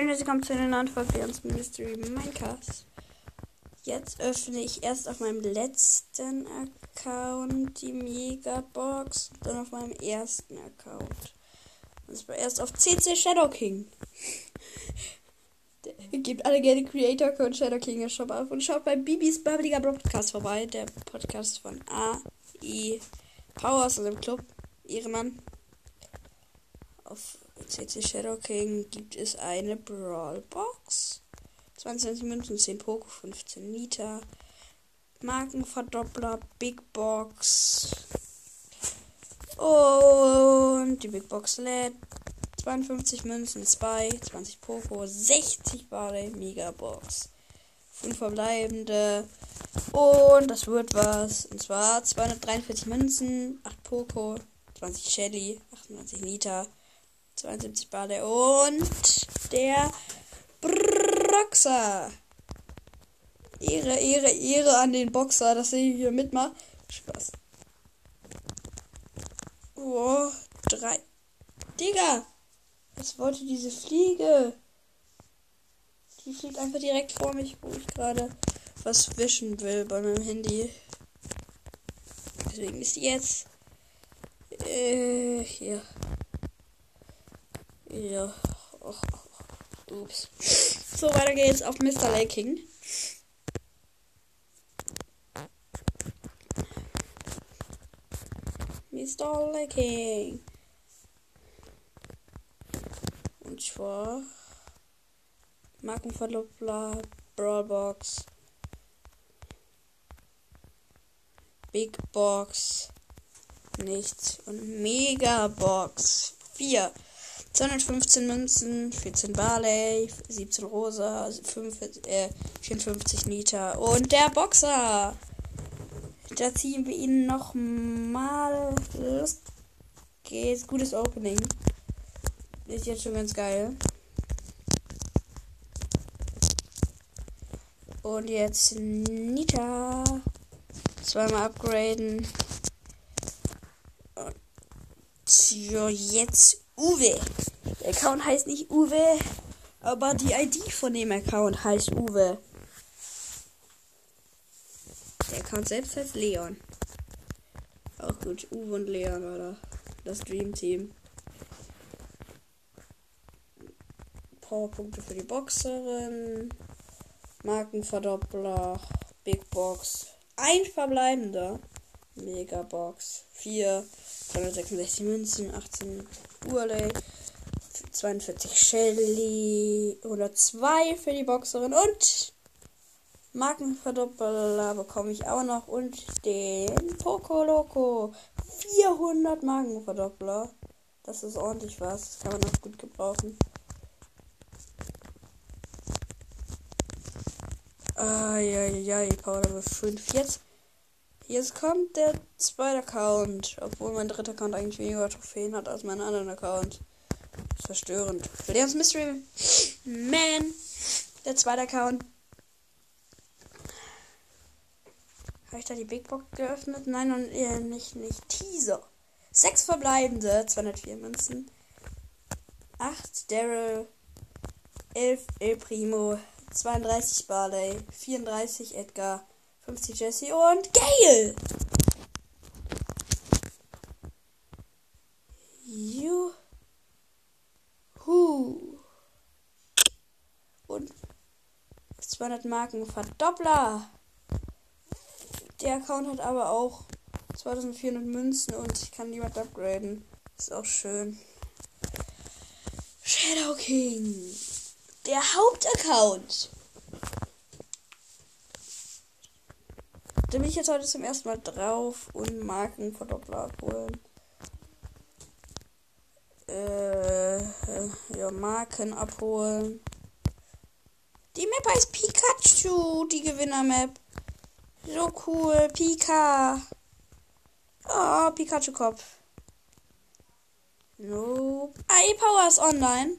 Und willkommen zu einer neuen Folge uns Mystery Minecraft. Jetzt öffne ich erst auf meinem letzten Account die Megabox, dann auf meinem ersten Account. Und zwar erst auf CC Shadow King. Gebt alle gerne Creator Code Shadow King im Shop auf und schaut bei Bibis Bubbliger Broadcast vorbei, der Podcast von AI Powers, also dem Club Ehrenmann. Auf CC Shadow King gibt es eine Brawl Box. 22 Münzen, 10 Poco, 15 Liter. Markenverdoppler, Big Box. Und die Big Box lädt. 52 Münzen, 2, 20 Poco, 60 Barley, Megabox. 5 verbleibende. Und das wird was. Und zwar 243 Münzen, 8 Poco, 20 Shelly, 98 Liter, 72 Barley und der Boxer. Ehre, Ehre, Ehre an den Boxer, dass er hier mitmacht. Spaß. Oh, drei. Digga! Was wollte diese Fliege? Die fliegt einfach direkt vor mich, wo ich gerade was wischen will bei meinem Handy. Deswegen ist die jetzt äh, hier. Ja. Och, och, ups. So, weiter geht's auf Mr. Laking. Mr. Laking. Und zwar Markenverdoppler, Brawlbox, Big Box, nichts und Megabox 4. 215 Münzen, 14 Barley, 17 Rosa, 5, äh, 54 Liter. Und der Boxer. Da ziehen wir ihn noch mal. Los geht's. Gutes Opening. Ist jetzt schon ganz geil. Und jetzt Nita. Zweimal upgraden. Und ja, jetzt Uwe. Der Account heißt nicht Uwe, aber die ID von dem Account heißt Uwe. Der Account selbst heißt Leon. Auch gut, Uwe und Leon, oder? Das Dream Team. Powerpunkte für die Boxerin. Markenverdoppler. Big Box. Ein verbleibender. Megabox. 4. 266 Münzen. 18 Urley. 42 Shelly. 102 für die Boxerin. Und Markenverdoppler bekomme ich auch noch. Und den Poco Loco. 400 Markenverdoppler. Das ist ordentlich was. Das kann man auch gut gebrauchen. Eieiei, Power Level 5. Jetzt, jetzt kommt der zweite Account. Obwohl mein dritter Account eigentlich weniger Trophäen hat als mein anderer Account. Verstörend. Leons Mystery Man. Der zweite Account. Habe ich da die Big Box geöffnet? Nein, und äh, nicht, nicht. Teaser. Sechs verbleibende. 204 Münzen. 8 Daryl. 11 El Primo. 32 Barley, 34 Edgar, 50 Jesse und Gale. Juhu. Und 200 Marken Verdoppler. Der Account hat aber auch 2400 Münzen und ich kann niemand upgraden. Ist auch schön. Shadow King der Hauptaccount. Da bin ich jetzt heute zum ersten Mal drauf und Markenverdoppler abholen. Äh, ja, Marken abholen. Die Map heißt Pikachu, die Gewinner-Map. So cool, Pika. Oh, Pikachu-Kopf. Nope. iPower ist online.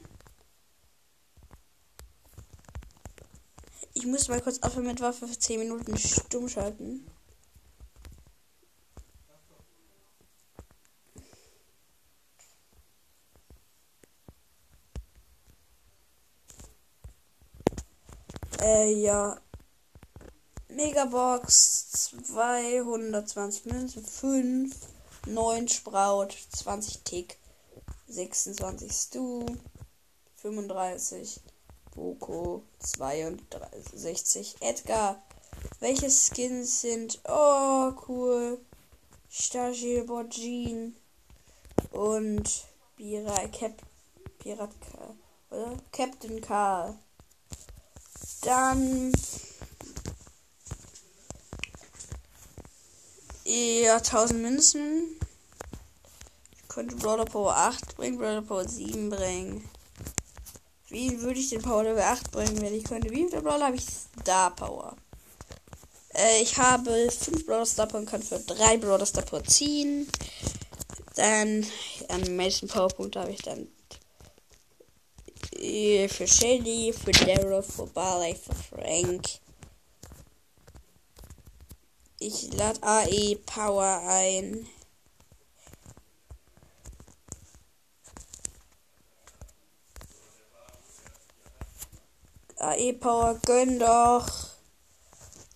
Ich muss mal kurz aufhören mit Waffe für 10 Minuten stumm schalten. Äh, ja. Megabox 220 Münzen, 5, 9 Sprout, 20 Tick, 26 Stu, 35 Poco, 62 Edgar. Welche Skins sind? Oh, cool. Stagil Borgin und Bira Cap Pirat oder? Captain Karl. Dann Ja, 1000 Münzen. Ich könnte Brawler Power 8 bringen, Brawler Power 7 bringen. Wie würde ich den Power Level 8 bringen, wenn ich könnte? Wie viel Brawler habe ich Star Power? Äh, ich habe 5 Brawler Star Power und kann für 3 Brawler Star Power ziehen. Dann an Menschen Powerpunkte habe ich dann äh, für Shelly, für Daryl, für Barley, für Frank. Ich lade AE Power ein. AE Power, gönn doch.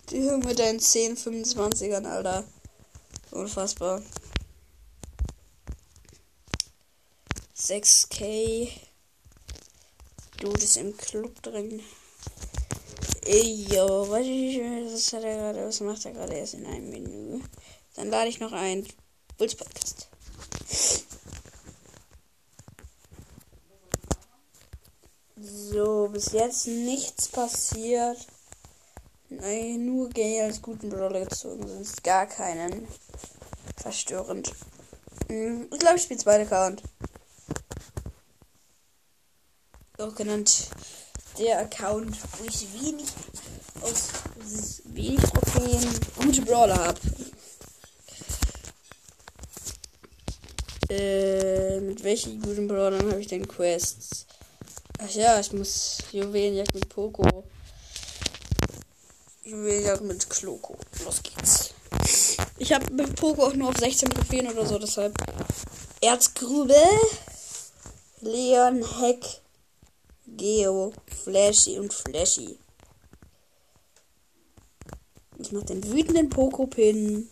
Die hören mit deinen 10, 25ern, Alter. Unfassbar. 6k. Du bist im Club drin. Jo, was hat er gerade? Was macht er gerade erst in einem Menü? Dann lade ich noch ein Bulls Podcast. So, bis jetzt nichts passiert. Nein, nur Gay als guten Brawler gezogen, sonst gar keinen. Verstörend. Hm, ich glaube, ich spiele zweiter Account. Auch genannt der Account, wo ich wenig aus wenig Trophäen gute Brawler habe. Äh, mit welchen guten Brawlern habe ich denn Quests? Ach ja, ich muss Juwelenjagd mit Poco. Juwelenjagd mit Kloko. Los geht's. Ich habe mit Poco auch nur auf 16 Trophäen oder so, deshalb Erzgrube, Leon, Heck, Geo, Flashy und Flashy. Ich mach den wütenden Poco-Pin.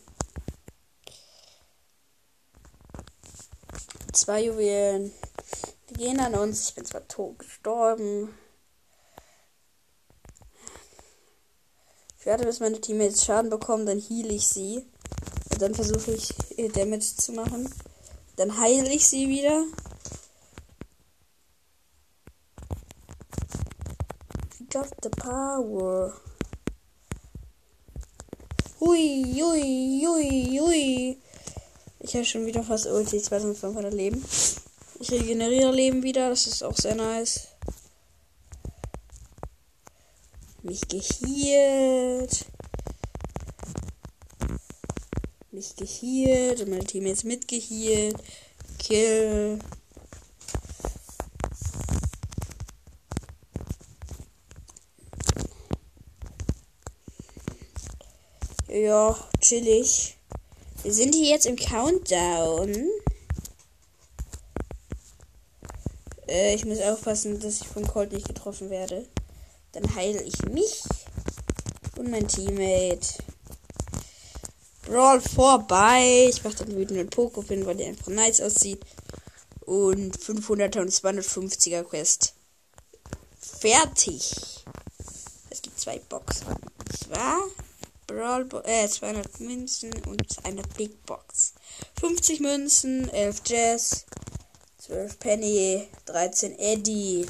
Zwei Juwelen. Gehen an uns. Ich bin zwar tot gestorben. Ich werde, bis meine Teammates Schaden bekommen, dann heal ich sie. Und dann versuche ich Damage zu machen. Dann heile ich sie wieder. got the power. Hui, hui, hui, hui. Ich habe schon wieder fast Ulti, 2500 Leben. Ich regeneriere Leben wieder, das ist auch sehr nice. Mich gehielt. Mich gehielt und meine Teammates mitgehielt. Kill. Ja, chillig. Wir sind hier jetzt im Countdown. Äh, ich muss aufpassen, dass ich vom Colt nicht getroffen werde. Dann heile ich mich und mein Teammate. Brawl vorbei. Ich mache den wütenden Pokopin, weil der einfach nice aussieht. Und 500er und 250er Quest. Fertig. Es gibt zwei Boxen. Zwar Brawl Bo äh, 200 Münzen und eine Big Box. 50 Münzen, 11 Jazz, 12 Penny, 13 Eddie.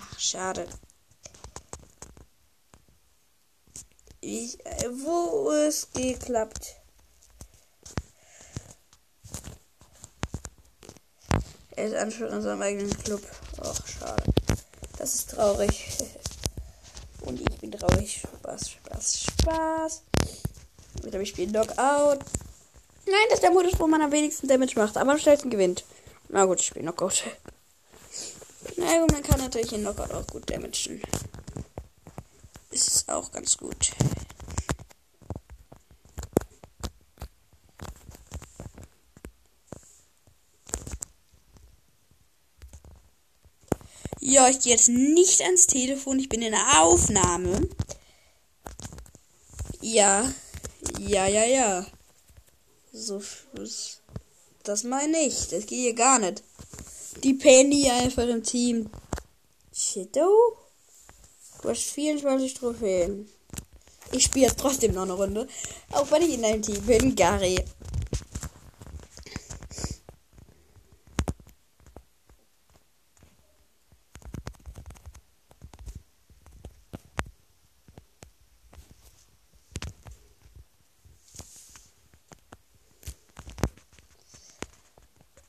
Ach, schade. Ich, äh, wo es geklappt? Er ist Anführer in seinem eigenen Club. Ach, schade. Das ist traurig. Und ich bin traurig. Spaß, Spaß, Spaß. Wieder ich spiele Knockout. Nein, das ist der Modus, wo man am wenigsten Damage macht, aber am schnellsten gewinnt. Na gut, ich spiele Knockout. Na gut, man kann natürlich in Knockout auch gut damagen. Ist auch ganz gut. Ja, ich gehe jetzt nicht ans Telefon. Ich bin in der Aufnahme. Ja. Ja, ja, ja. So, das meine ich. Das geht hier gar nicht. Die Penny einfach im Team. Shadow? Du hast 24 Trophäen. Ich spiele jetzt trotzdem noch eine Runde. Auch wenn ich in deinem Team bin. Gary.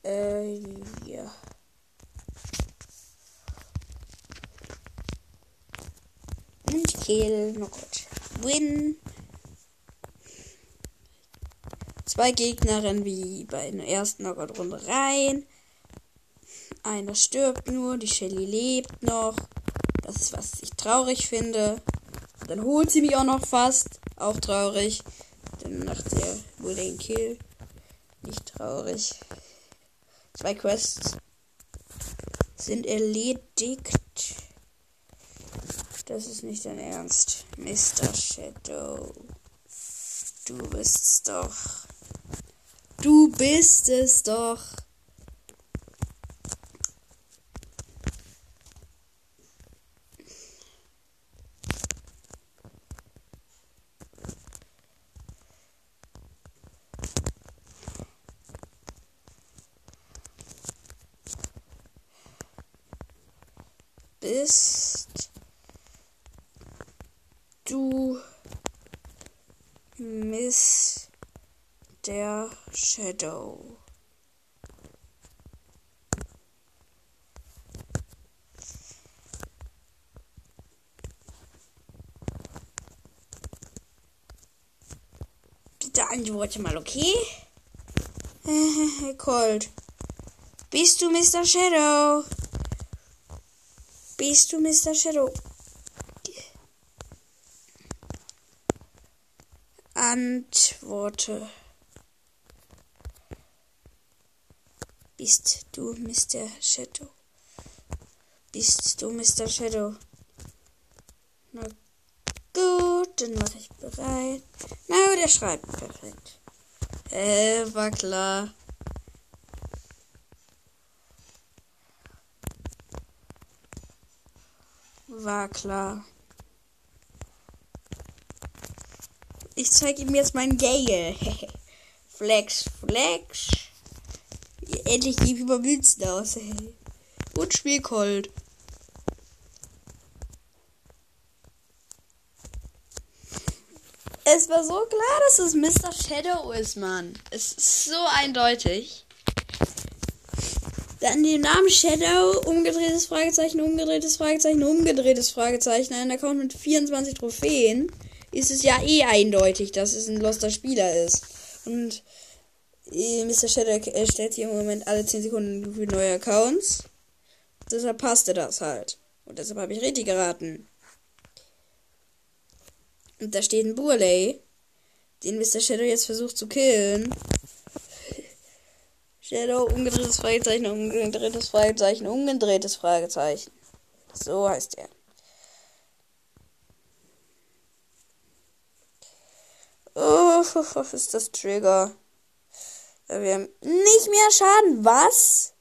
Äh, ja. Und Kill, noch gut. Win. Zwei Gegnerinnen wie bei der ersten Knockout-Runde rein. Einer stirbt nur, die Shelly lebt noch. Das ist, was ich traurig finde. Dann holt sie mich auch noch fast. Auch traurig. Dann macht er wohl den Kill. Nicht traurig. Zwei Quests sind erledigt. Das ist nicht dein Ernst, Mr. Shadow. Du bist's doch. Du bist es doch. bist du Miss der Shadow. Bitte antworte mal, okay? Cold. Bist du Mr. Shadow? Bist du Mr. Shadow? Antworte. Bist du Mr. Shadow? Bist du Mr. Shadow? Na gut, dann mache ich bereit. Na, der schreibt perfekt. Äh, war klar. War klar. Ich zeige ihm jetzt mein Gale. flex, flex. Endlich über Münzen aus. Und spiel Cold. Es war so klar, dass es Mr. Shadow ist, Mann. Es ist so eindeutig. Dann den Namen Shadow, umgedrehtes Fragezeichen, umgedrehtes Fragezeichen, umgedrehtes Fragezeichen, ein Account mit 24 Trophäen, ist es ja eh eindeutig, dass es ein loster Spieler ist. Und Mr. Shadow erstellt hier im Moment alle 10 Sekunden neue Accounts. Deshalb passte das halt. Und deshalb habe ich richtig geraten. Und da steht ein Burley, den Mr. Shadow jetzt versucht zu killen. Shadow, umgedrehtes Fragezeichen, umgedrehtes Fragezeichen, umgedrehtes Fragezeichen. So heißt er. Oh, ist das Trigger. Wir haben nicht mehr Schaden. Was?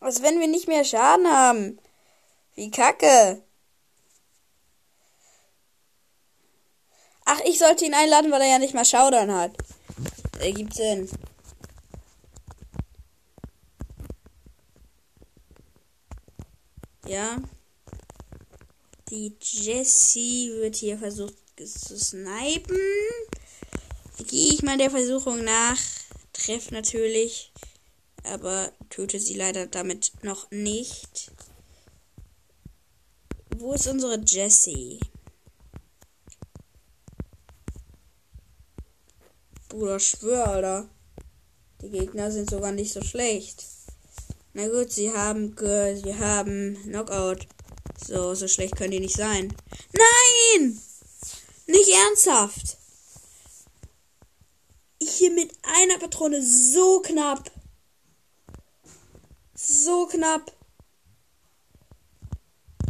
Was, wenn wir nicht mehr Schaden haben? Wie kacke. Ach, ich sollte ihn einladen, weil er ja nicht mal Schaudern hat. Ergibt Sinn. Ja. Die Jessie wird hier versucht zu snipen. Gehe ich mal der Versuchung nach. Treff natürlich. Aber töte sie leider damit noch nicht. Wo ist unsere Jessie? Bruder, schwör, Alter. Die Gegner sind sogar nicht so schlecht. Na gut, sie haben, sie haben Knockout. So, so schlecht können die nicht sein. Nein! Nicht ernsthaft. Hier mit einer Patrone so knapp. so knapp.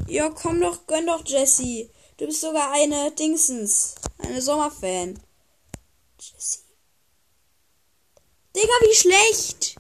Ja, komm doch, gönn doch, Jessie. Du bist sogar eine Dingsens. Eine Sommerfan. Jessie. Digga, wie schlecht.